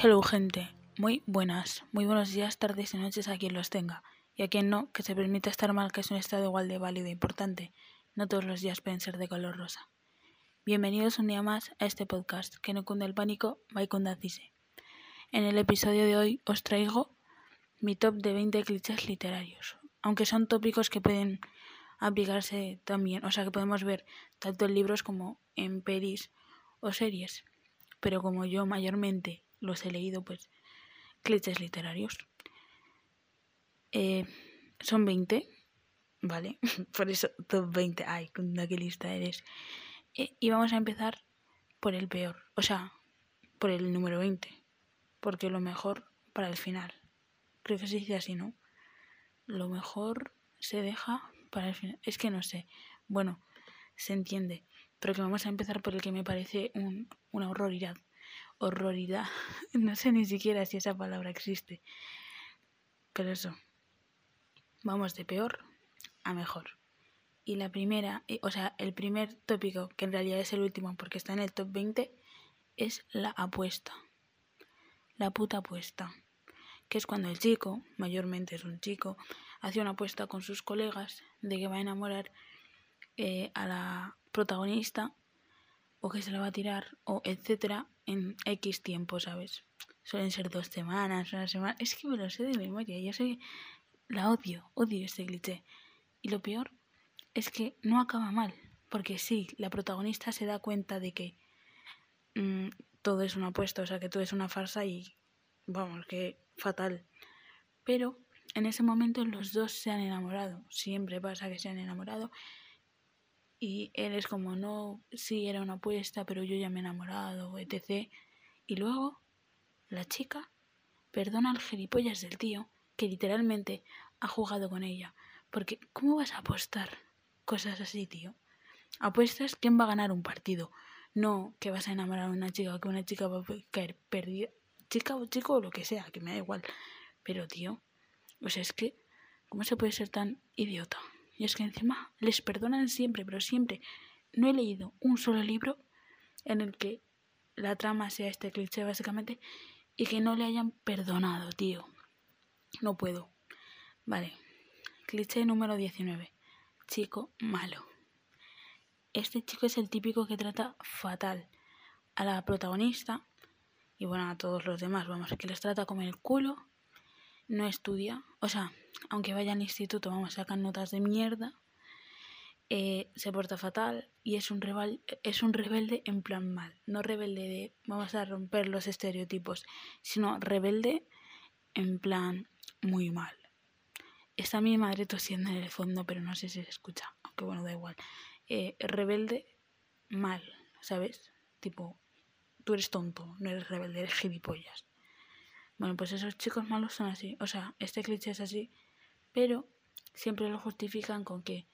Hello gente, muy buenas, muy buenos días, tardes y noches a quien los tenga. Y a quien no, que se permita estar mal, que es un estado igual de válido e importante. No todos los días pueden ser de color rosa. Bienvenidos un día más a este podcast, que no cunde el pánico, va y dice. En el episodio de hoy os traigo mi top de 20 clichés literarios, aunque son tópicos que pueden aplicarse también, o sea que podemos ver tanto en libros como en pelis o series. Pero como yo mayormente los he leído, pues, clichés literarios. Eh, son 20, ¿vale? por eso, top 20. Ay, qué lista eres. Eh, y vamos a empezar por el peor, o sea, por el número 20, porque lo mejor para el final. Creo que se dice así, ¿no? Lo mejor se deja para el final. Es que no sé. Bueno, se entiende. Pero que vamos a empezar por el que me parece un, una horroridad horroridad. No sé ni siquiera si esa palabra existe. Pero eso. Vamos de peor a mejor. Y la primera, eh, o sea, el primer tópico, que en realidad es el último porque está en el top 20, es la apuesta. La puta apuesta. Que es cuando el chico, mayormente es un chico, hace una apuesta con sus colegas de que va a enamorar eh, a la protagonista o que se la va a tirar o etcétera en X tiempo, ¿sabes? Suelen ser dos semanas, una semana. Es que me lo sé de memoria. Yo sé, la odio, odio este cliché. Y lo peor es que no acaba mal. Porque sí, la protagonista se da cuenta de que mm, todo es una apuesta, o sea, que todo es una farsa y vamos, que fatal. Pero en ese momento los dos se han enamorado. Siempre pasa que se han enamorado y él es como, no, sí, era una apuesta, pero yo ya me he enamorado, etc. Y luego, la chica perdona al gilipollas del tío, que literalmente ha jugado con ella. Porque, ¿cómo vas a apostar cosas así, tío? Apuestas quién va a ganar un partido. No que vas a enamorar a una chica, que una chica va a caer perdida. Chica o chico o lo que sea, que me da igual. Pero, tío, o sea, es que, ¿cómo se puede ser tan idiota? Y es que encima les perdonan siempre, pero siempre. No he leído un solo libro en el que la trama sea este cliché básicamente y que no le hayan perdonado, tío. No puedo. Vale. Cliché número 19. Chico malo. Este chico es el típico que trata fatal a la protagonista y bueno, a todos los demás, vamos, que les trata como el culo, no estudia, o sea, aunque vaya al instituto, vamos, sacar notas de mierda, eh, se porta fatal y es un, es un rebelde en plan mal. No rebelde de vamos a romper los estereotipos, sino rebelde en plan muy mal. Está mi madre tosiendo en el fondo, pero no sé si se escucha, aunque bueno, da igual. Eh, rebelde mal, ¿sabes? Tipo, tú eres tonto, no eres rebelde, eres gilipollas. Bueno, pues esos chicos malos son así. O sea, este cliché es así pero siempre lo justifican con que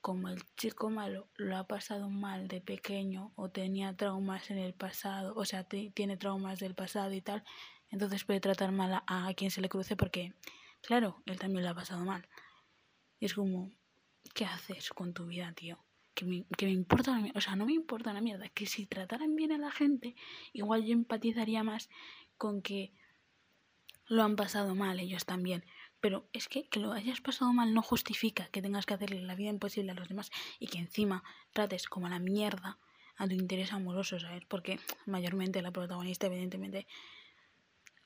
como el chico malo lo ha pasado mal de pequeño o tenía traumas en el pasado, o sea, tiene traumas del pasado y tal, entonces puede tratar mal a, quien se le cruce porque, claro, él también lo ha pasado mal. Y es como, ¿qué haces con tu vida, tío? Que me, que me importa, o sea, no me importa la mierda, que si trataran bien a la gente, igual yo empatizaría más con que lo han pasado mal ellos también. Pero es que que lo hayas pasado mal no justifica que tengas que hacerle la vida imposible a los demás y que encima trates como a la mierda a tu interés amoroso, ¿sabes? Porque mayormente la protagonista, evidentemente,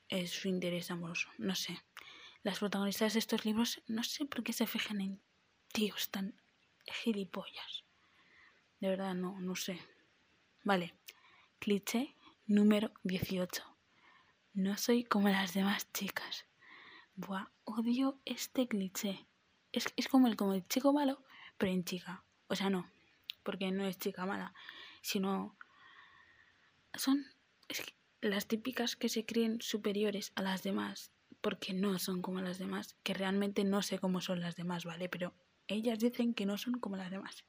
es su interés amoroso. No sé. Las protagonistas de estos libros, no sé por qué se fijan en tíos tan gilipollas. De verdad, no, no sé. Vale. Cliché número 18. No soy como las demás chicas. Buah, odio este cliché. Es, es como, el, como el chico malo, pero en chica. O sea, no, porque no es chica mala, sino son las típicas que se creen superiores a las demás, porque no son como las demás, que realmente no sé cómo son las demás, ¿vale? Pero ellas dicen que no son como las demás.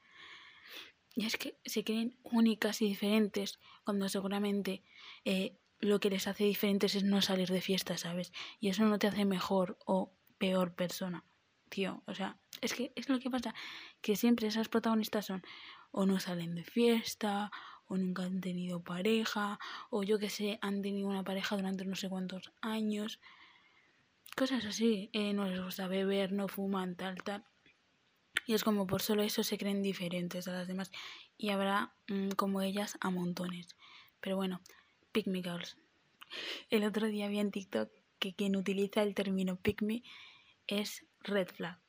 Y es que se creen únicas y diferentes cuando seguramente eh, lo que les hace diferentes es no salir de fiesta, ¿sabes? Y eso no te hace mejor o peor persona, tío. O sea, es que es lo que pasa, que siempre esas protagonistas son o no salen de fiesta, o nunca han tenido pareja, o yo que sé, han tenido una pareja durante no sé cuántos años. Cosas así, eh, no les gusta beber, no fuman, tal, tal. Y es como por solo eso se creen diferentes a las demás. Y habrá mm, como ellas a montones. Pero bueno, me girls. El otro día vi en TikTok que quien utiliza el término me es red flag.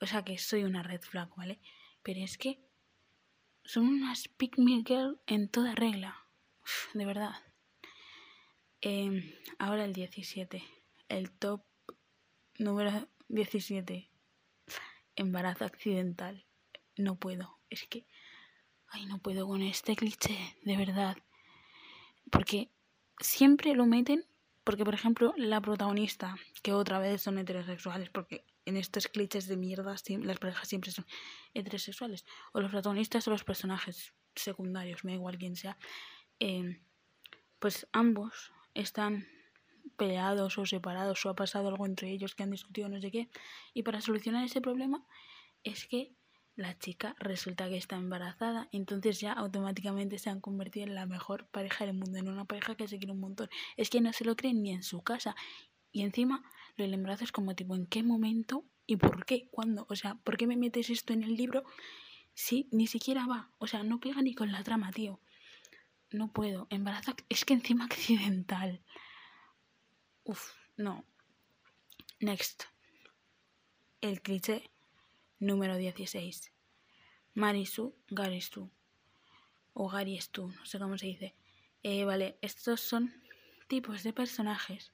O sea que soy una red flag, ¿vale? Pero es que son unas pick me girl en toda regla. de verdad. Em, ahora el 17. El top número 17 embarazo accidental. No puedo. Es que, ay, no puedo con este cliché, de verdad. Porque siempre lo meten, porque por ejemplo la protagonista, que otra vez son heterosexuales, porque en estos clichés de mierda las parejas siempre son heterosexuales, o los protagonistas o los personajes secundarios, me da igual quién sea, eh, pues ambos están peleados o separados o ha pasado algo entre ellos que han discutido no sé qué. Y para solucionar ese problema es que la chica resulta que está embarazada, entonces ya automáticamente se han convertido en la mejor pareja del mundo, en una pareja que se quiere un montón. Es que no se lo creen ni en su casa. Y encima lo del embarazo es como tipo, ¿en qué momento y por qué? ¿Cuándo? O sea, ¿por qué me metes esto en el libro si ni siquiera va? O sea, no pega ni con la trama, tío. No puedo. Embarazo es que encima accidental. Uf, no. Next. El cliché número 16. Marisu, Garisu. O Garistu, no sé cómo se dice. Eh, vale, estos son tipos de personajes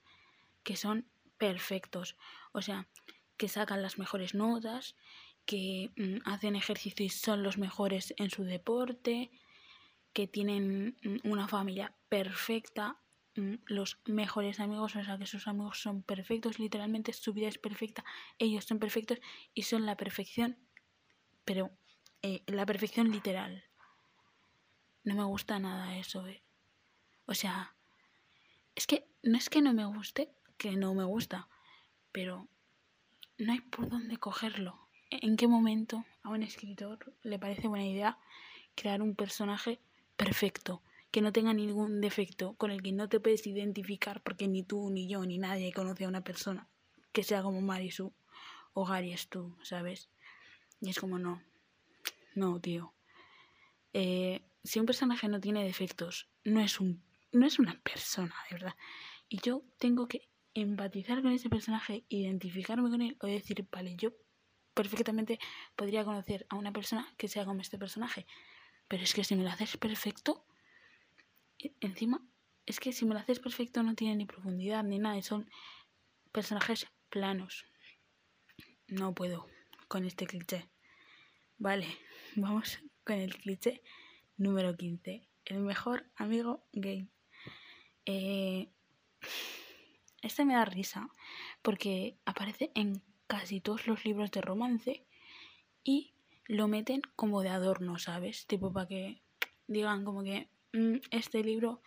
que son perfectos. O sea, que sacan las mejores notas, que mm, hacen ejercicio y son los mejores en su deporte, que tienen mm, una familia perfecta, los mejores amigos, o sea que sus amigos son perfectos, literalmente su vida es perfecta, ellos son perfectos y son la perfección, pero eh, la perfección literal. No me gusta nada eso, eh. O sea, es que no es que no me guste, que no me gusta, pero no hay por dónde cogerlo. ¿En qué momento a un escritor le parece buena idea crear un personaje perfecto? Que no tenga ningún defecto, con el que no te puedes identificar porque ni tú, ni yo, ni nadie conoce a una persona que sea como Marisu o Gary es tú, ¿sabes? Y es como no, no, tío. Eh, si un personaje no tiene defectos, no es, un, no es una persona, de verdad. Y yo tengo que empatizar con ese personaje, identificarme con él o decir, vale, yo perfectamente podría conocer a una persona que sea como este personaje. Pero es que si me lo haces perfecto, encima, es que si me lo haces perfecto no tiene ni profundidad ni nada, son personajes planos. No puedo con este cliché. Vale, vamos con el cliché número 15. El mejor amigo gay. Eh, este me da risa porque aparece en casi todos los libros de romance y lo meten como de adorno, ¿sabes? Tipo para que digan como que este libro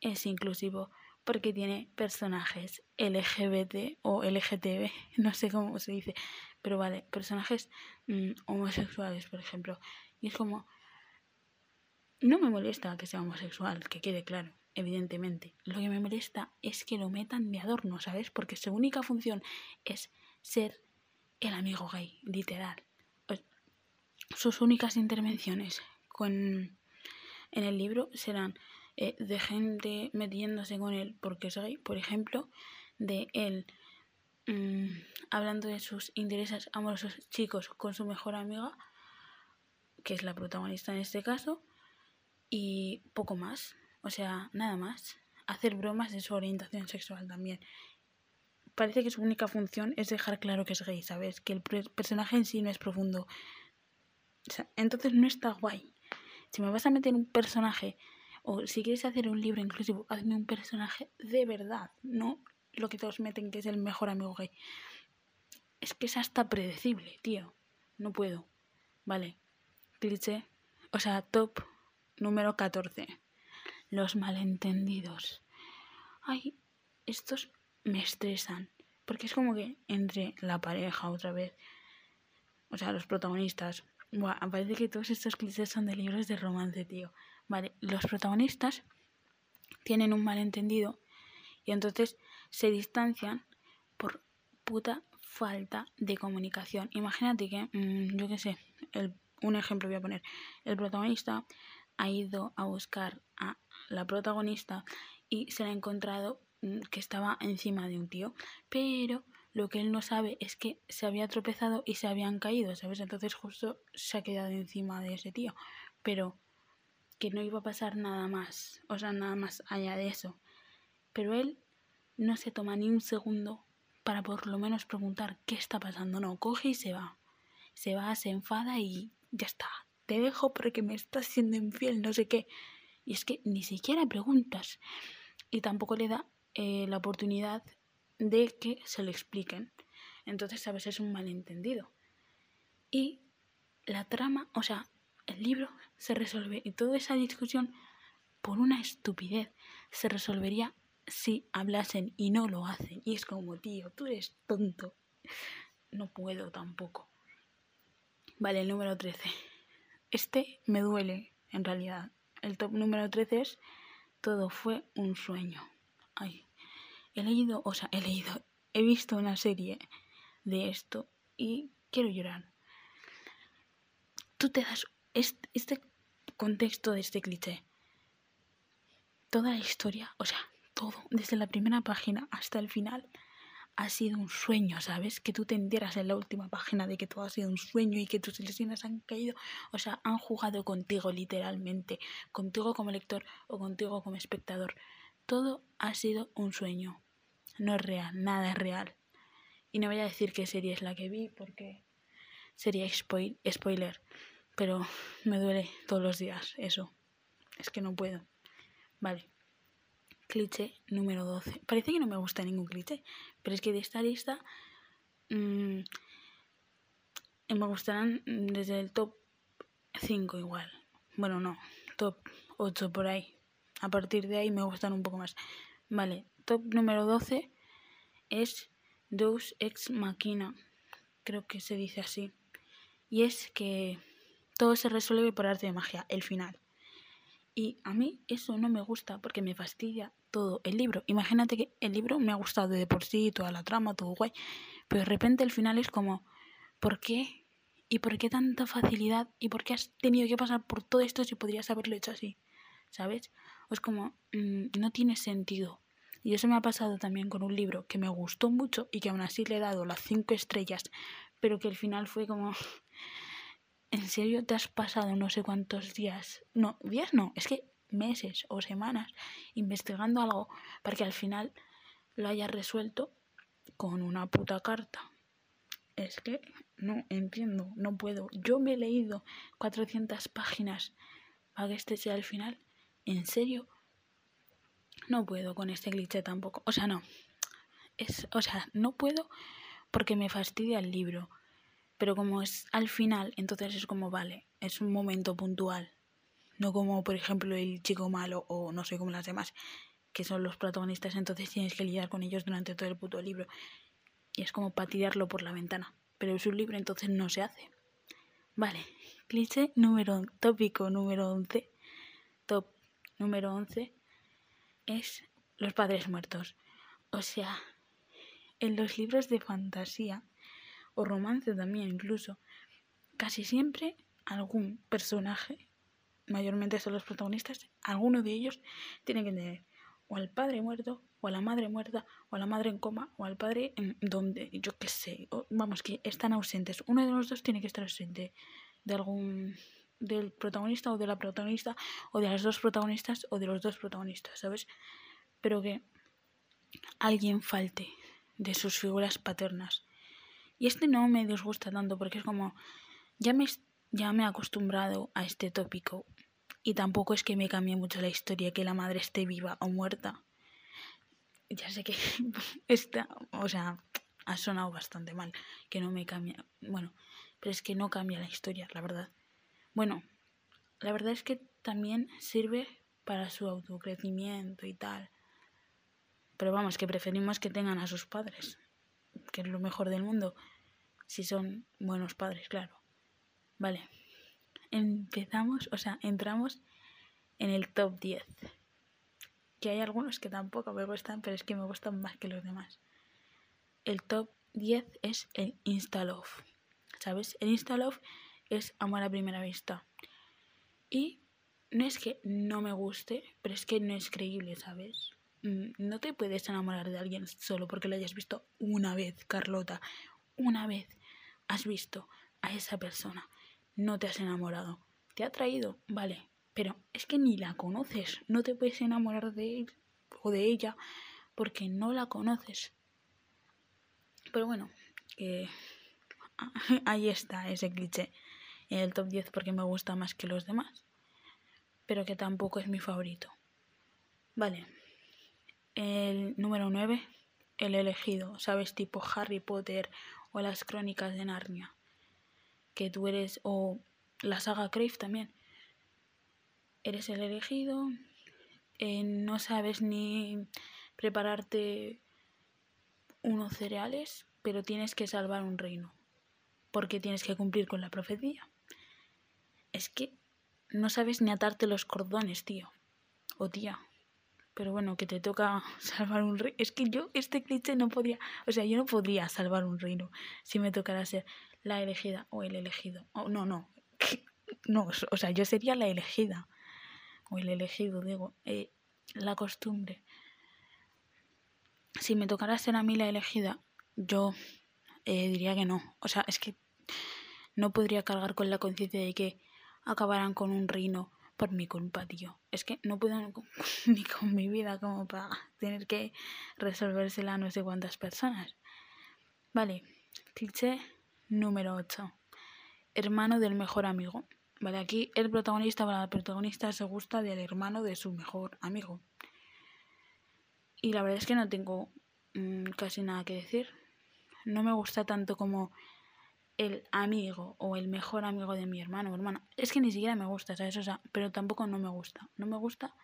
es inclusivo porque tiene personajes LGBT o LGTB, no sé cómo se dice, pero vale, personajes mm, homosexuales, por ejemplo. Y es como, no me molesta que sea homosexual, que quede claro, evidentemente. Lo que me molesta es que lo metan de adorno, ¿sabes? Porque su única función es ser el amigo gay, literal. Pues, sus únicas intervenciones con en el libro serán eh, de gente metiéndose con él porque soy, por ejemplo, de él mm, hablando de sus intereses amorosos chicos con su mejor amiga, que es la protagonista en este caso, y poco más, o sea, nada más. Hacer bromas de su orientación sexual también. Parece que su única función es dejar claro que es gay, ¿sabes? Que el personaje en sí no es profundo. Entonces no está guay. Si me vas a meter un personaje, o si quieres hacer un libro inclusivo, hazme un personaje de verdad, no lo que todos meten que es el mejor amigo gay. Es que es hasta predecible, tío. No puedo. Vale. Cliché. O sea, top número 14. Los malentendidos. Ay, estos me estresan. Porque es como que entre la pareja otra vez. O sea, los protagonistas Buah, parece que todos estos clichés son de libros de romance, tío. Vale, los protagonistas tienen un malentendido y entonces se distancian por puta falta de comunicación. Imagínate que, mm, yo qué sé, un ejemplo voy a poner. El protagonista ha ido a buscar a la protagonista y se le ha encontrado mm, que estaba encima de un tío, pero lo que él no sabe es que se había tropezado y se habían caído, ¿sabes? Entonces justo se ha quedado encima de ese tío, pero que no iba a pasar nada más, o sea, nada más allá de eso. Pero él no se toma ni un segundo para por lo menos preguntar qué está pasando, no, coge y se va. Se va, se enfada y ya está. Te dejo porque me estás siendo infiel, no sé qué. Y es que ni siquiera preguntas. Y tampoco le da eh, la oportunidad de que se lo expliquen. Entonces, a veces es un malentendido. Y la trama, o sea, el libro se resuelve y toda esa discusión por una estupidez se resolvería si hablasen y no lo hacen. Y es como, tío, tú eres tonto. No puedo tampoco. Vale, el número 13. Este me duele, en realidad. El top número 13 es Todo fue un sueño. Ay, he leído, o sea, he leído, he visto una serie de esto y quiero llorar. Tú te das este, contexto de este cliché. Toda la historia, o sea, todo, desde la primera página hasta el final, ha sido un sueño, ¿sabes? Que tú te enteras en la última página de que todo ha sido un sueño y que tus ilusiones han caído. O sea, han jugado contigo literalmente, contigo como lector o contigo como espectador. Todo ha sido un sueño. No es real, nada es real. Y no voy a decir qué serie es la que vi porque sería spoiler. Pero me duele todos los días eso. Es que no puedo. Vale. Cliché número 12. Parece que no me gusta ningún cliché. Pero es que de esta lista mmm, me gustarán desde el top 5 igual. Bueno, no. Top 8 por ahí a partir de ahí me gustan un poco más. Vale, top número 12 es Deus Ex Machina, creo que se dice así. Y es que todo se resuelve por arte de magia, el final. Y a mí eso no me gusta porque me fastidia todo el libro. Imagínate que el libro me ha gustado de por sí, toda la trama, todo guay. Pero de repente el final es como, ¿por qué? ¿Y por qué tanta facilidad? ¿Y por qué has tenido que pasar por todo esto si podrías haberlo hecho así? ¿Sabes? es como, mm, no tiene sentido. Y eso me ha pasado también con un libro que me gustó mucho y que aún así le he dado las cinco estrellas, pero que al final fue como, ¿en serio te has pasado no sé cuántos días? No, días no, es que meses o semanas investigando algo para que al final lo hayas resuelto con una puta carta. Es que no entiendo, no puedo. Yo me he leído 400 páginas para que este sea el final ¿En serio? No puedo con este cliché tampoco. O sea, no. Es, o sea, no puedo porque me fastidia el libro. Pero como es al final, entonces es como, vale, es un momento puntual. No como, por ejemplo, el chico malo o no sé cómo las demás, que son los protagonistas, entonces tienes que lidiar con ellos durante todo el puto libro. Y es como para tirarlo por la ventana. Pero es un libro, entonces no se hace. Vale, cliché número, tópico número 11, top número 11 es Los padres muertos. O sea, en los libros de fantasía o romance también incluso, casi siempre algún personaje, mayormente son los protagonistas, alguno de ellos tiene que tener o al padre muerto, o a la madre muerta, o a la madre en coma, o al padre en donde, yo qué sé, vamos, que están ausentes. Uno de los dos tiene que estar ausente de algún del protagonista o de la protagonista o de las dos protagonistas o de los dos protagonistas, ¿sabes? Pero que alguien falte de sus figuras paternas. Y este no me disgusta tanto porque es como ya me ya me he acostumbrado a este tópico y tampoco es que me cambie mucho la historia que la madre esté viva o muerta. Ya sé que está, o sea, ha sonado bastante mal, que no me cambia, bueno, pero es que no cambia la historia, la verdad. Bueno, la verdad es que también sirve para su autocrecimiento y tal. Pero vamos, que preferimos que tengan a sus padres, que es lo mejor del mundo, si son buenos padres, claro. Vale, empezamos, o sea, entramos en el top 10. Que hay algunos que tampoco me gustan, pero es que me gustan más que los demás. El top 10 es el Instalove. ¿Sabes? El Instalove es amor a primera vista. Y no es que no me guste, pero es que no es creíble, ¿sabes? Mm, no te puedes enamorar de alguien solo porque lo hayas visto una vez, Carlota. Una vez has visto a esa persona. No te has enamorado. Te ha traído, vale. Pero es que ni la conoces. No te puedes enamorar de él o de ella porque no la conoces. Pero bueno, ahí está ese cliché en el top 10 porque me gusta más que los demás. Pero que tampoco es mi favorito. Vale, el número 9, el elegido, ¿sabes? Tipo Harry Potter o las crónicas de Narnia. Que tú eres, o la saga Crave también. Eres el elegido, eh, no sabes ni prepararte unos cereales, pero tienes que salvar un reino. Porque tienes que cumplir con la profecía. Es que no sabes ni atarte los cordones, tío. O tía pero bueno, que te toca salvar un reino. Es que yo, este cliché no podía, o sea, yo no podría salvar un reino si me tocara ser la elegida o el elegido. Oh, no, no, no, o sea, yo sería la elegida o el elegido, digo, eh, la costumbre. Si me tocara ser a mí la elegida, yo eh, diría que no. O sea, es que no podría cargar con la conciencia de que acabarán con un reino por mi culpa, tío. Es que no puedo ni con mi vida como para tener que resolvérsela a no sé cuántas personas. Vale, cliché número 8. Hermano del mejor amigo. Vale, aquí el protagonista o la protagonista se gusta del hermano de su mejor amigo. Y la verdad es que no tengo mm, casi nada que decir. No me gusta tanto como el amigo o el mejor amigo de mi hermano o hermana. Es que ni siquiera me gusta, ¿sabes? O sea, pero tampoco no me gusta. No me gusta,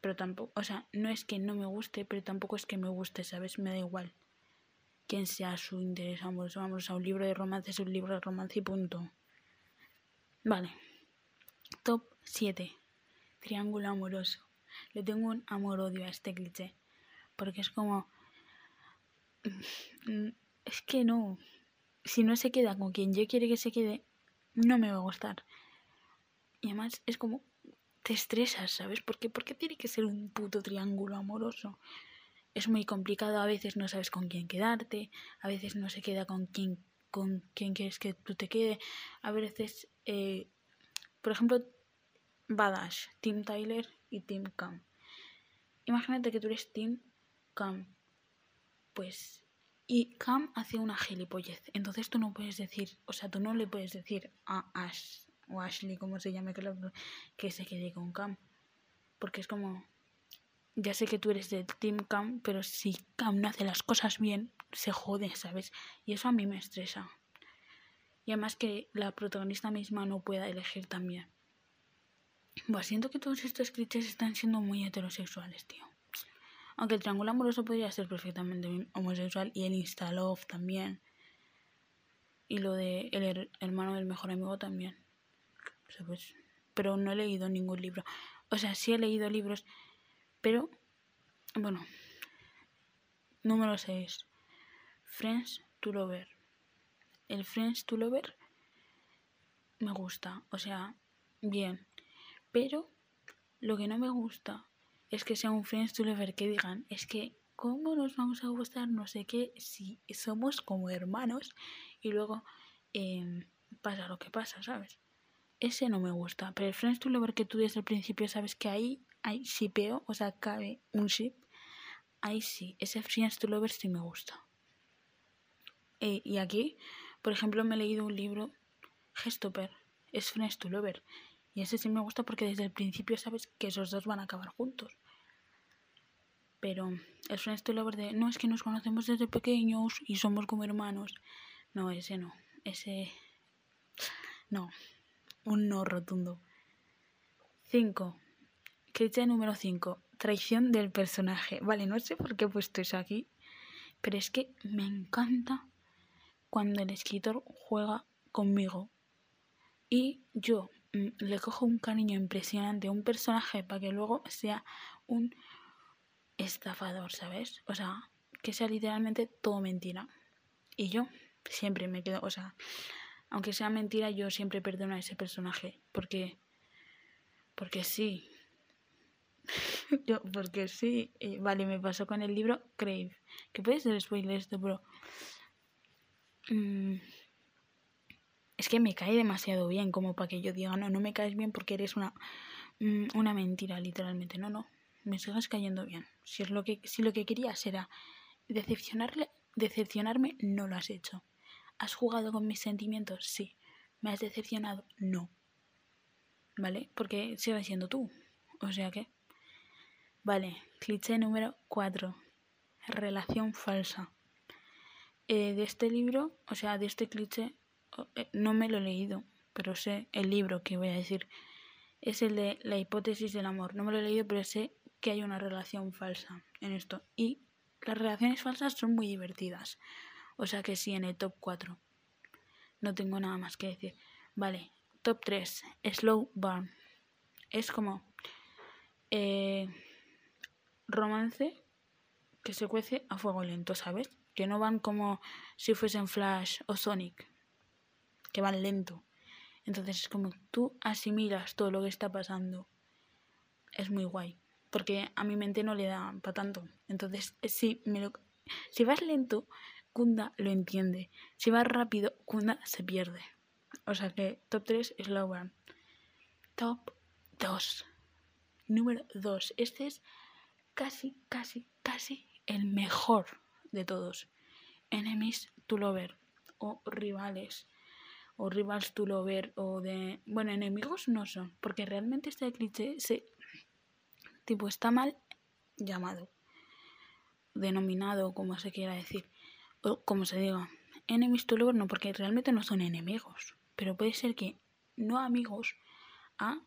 pero tampoco, o sea, no es que no me guste, pero tampoco es que me guste, ¿sabes? Me da igual quién sea su interés amoroso. Vamos a un libro de romance, es un libro de romance y punto. Vale. Top 7. Triángulo amoroso. Le tengo un amor-odio a este cliché. Porque es como... Mm, es que no si no se queda con quien yo quiere que se quede, no me va a gustar. Y además es como, te estresas, ¿sabes? ¿Por qué? Porque tiene que ser un puto triángulo amoroso. Es muy complicado, a veces no sabes con quién quedarte, a veces no se queda con quién, con quién quieres que tú te quede, a veces, eh, por ejemplo, Badash, Tim Tyler y Tim Cam. Imagínate que tú eres Tim Cam. Pues y Cam hace una gilipollez. Entonces tú no puedes decir, o sea, tú no le puedes decir a Ash o Ashley, como se llame, que se quede con Cam. Porque es como, ya sé que tú eres de Team Cam, pero si Cam no hace las cosas bien, se jode, ¿sabes? Y eso a mí me estresa. Y además que la protagonista misma no pueda elegir también. Pues siento que todos estos clichés están siendo muy heterosexuales, tío. Aunque el triángulo amoroso podría ser perfectamente homosexual y el Instalove también. Y lo de el hermano del mejor amigo también. Pues, pero no he leído ningún libro. O sea, sí he leído libros, pero bueno. Número 6. Friends to Lover. El Friends to Lover me gusta, o sea, bien. Pero lo que no me gusta es que sea un friends to lover que digan, es que, ¿cómo nos vamos a gustar? No sé qué, si somos como hermanos y luego em, pasa lo que pasa, ¿sabes? Ese no me gusta, pero el friends to lover que tú desde el principio sabes que ahí hay shipeo, o sea, cabe un ship, ahí sí, ese friends to lover sí me gusta. Eh, y aquí, por ejemplo, me he leído un libro, Gestoper, es friends to lover. Y ese sí me gusta porque desde el principio sabes que esos dos van a acabar juntos. Pero el Friends to Lover de no es que nos conocemos desde pequeños y somos como hermanos. No, ese no. Ese. No. Un no rotundo. 5. Cliché número 5. Traición del personaje. Vale, no sé por qué he puesto eso aquí. Pero es que me encanta cuando el escritor juega conmigo. Y yo, le cojo un cariño impresionante a un personaje para que luego sea un estafador, ¿sabes? O sea, que sea literalmente todo mentira. Y yo siempre me quedo, o sea, aunque sea mentira, yo siempre perdono a ese personaje. Porque, porque sí. yo, porque sí. vale, me pasó con el libro Crave. Que puede ser spoiler esto, pero... Mm, es que me cae demasiado bien como para que yo diga, no, no me caes bien porque eres una, mm, una mentira, literalmente. No, no, me sigas cayendo bien. Si, es lo que, si lo que querías era decepcionarle, decepcionarme, no lo has hecho. ¿Has jugado con mis sentimientos? Sí. ¿Me has decepcionado? No. ¿Vale? Porque sigues siendo tú. O sea que... Vale, cliché número 4. Relación falsa. Eh, de este libro, o sea, de este cliché, no me lo he leído, pero sé el libro que voy a decir. Es el de la hipótesis del amor. No me lo he leído, pero sé que hay una relación falsa en esto. Y las relaciones falsas son muy divertidas. O sea que sí, en el top 4. No tengo nada más que decir. Vale, top 3. Slow Burn. Es como eh, romance que se cuece a fuego lento, ¿sabes? Que no van como si fuesen Flash o Sonic. Que van lento. Entonces es como tú asimilas todo lo que está pasando. Es muy guay porque a mi mente no le da para tanto. Entonces, eh, si, me lo, si vas lento, Kunda lo entiende. Si vas rápido, Kunda se pierde. O sea que top 3 es Burn. Top 2. Número 2. Este es casi, casi, casi el mejor de todos. Enemies to Lover o rivales o rivals to lover o de bueno enemigos no son porque realmente este cliché se tipo está mal llamado, denominado, como se quiera decir, o como se diga. Enemies to lovers no, porque realmente no son enemigos, pero puede ser que no amigos a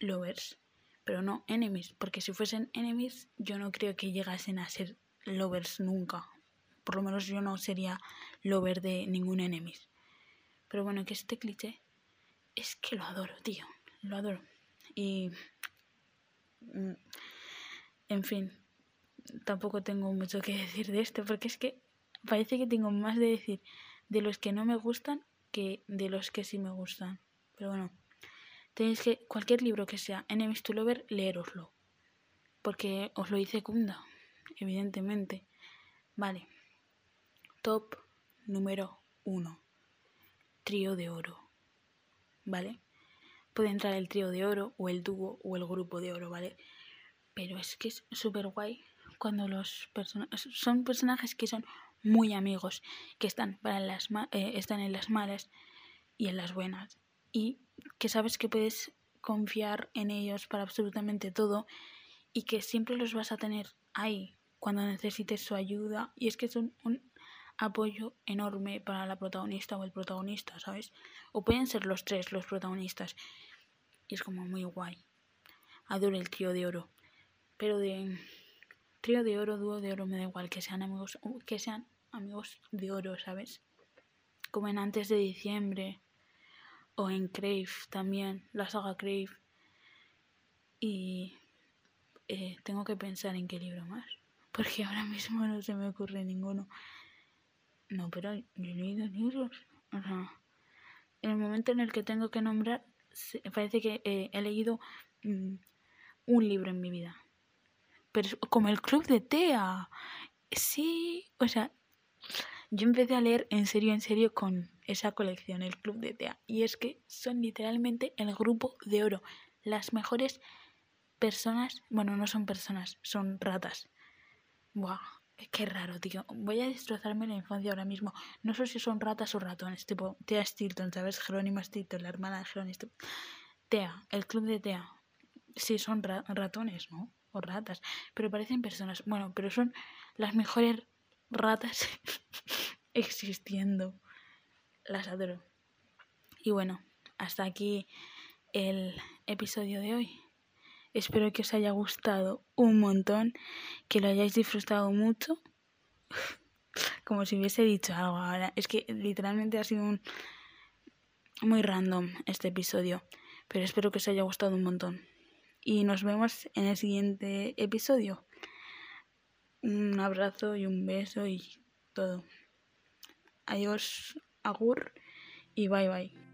lovers, pero no enemies, porque si fuesen enemies yo no creo que llegasen a ser lovers nunca. Por lo menos yo no sería lover de ningún enemies. Pero bueno, que este cliché es que lo adoro, tío. Lo adoro. Y Mm, en fin, tampoco tengo mucho que decir de esto, porque es que parece que tengo más de decir de los que no me gustan que de los que sí me gustan. Pero bueno, tenéis que, cualquier libro que sea Enemies to Lover, leeroslo. Porque os lo dice Kunda, evidentemente. Vale. Top número uno. Trío de oro. ¿Vale? puede entrar el trío de oro o el dúo o el grupo de oro, ¿vale? Pero es que es súper guay cuando los personajes son personajes que son muy amigos, que están, para las eh, están en las malas y en las buenas. Y que sabes que puedes confiar en ellos para absolutamente todo y que siempre los vas a tener ahí cuando necesites su ayuda. Y es que son un apoyo enorme para la protagonista o el protagonista, ¿sabes? O pueden ser los tres los protagonistas. Y es como muy guay. Adoro el trío de oro. Pero de trío de oro, dúo de oro, me da igual que sean amigos, que sean amigos de oro, ¿sabes? Como en Antes de Diciembre. O en Crave también, la saga Crave. Y eh, tengo que pensar en qué libro más. Porque ahora mismo no se me ocurre ninguno. No, pero yo he leído libros. O en el momento en el que tengo que nombrar, parece que eh, he leído mm, un libro en mi vida. Pero como el Club de Tea. Sí, o sea, yo empecé a leer en serio, en serio con esa colección, el Club de Tea. Y es que son literalmente el grupo de oro. Las mejores personas, bueno, no son personas, son ratas. Buah, Qué raro, tío. Voy a destrozarme la infancia ahora mismo. No sé si son ratas o ratones. Tipo, Tea Stilton, ¿sabes? Jerónimo Stilton, la hermana de Jerónimo Tea, el club de Tea. Sí, son ratones, ¿no? O ratas. Pero parecen personas. Bueno, pero son las mejores ratas existiendo. Las adoro. Y bueno, hasta aquí el episodio de hoy. Espero que os haya gustado un montón, que lo hayáis disfrutado mucho. Como si hubiese dicho algo ahora. Es que literalmente ha sido un muy random este episodio, pero espero que os haya gustado un montón. Y nos vemos en el siguiente episodio. Un abrazo y un beso y todo. Adiós, agur y bye bye.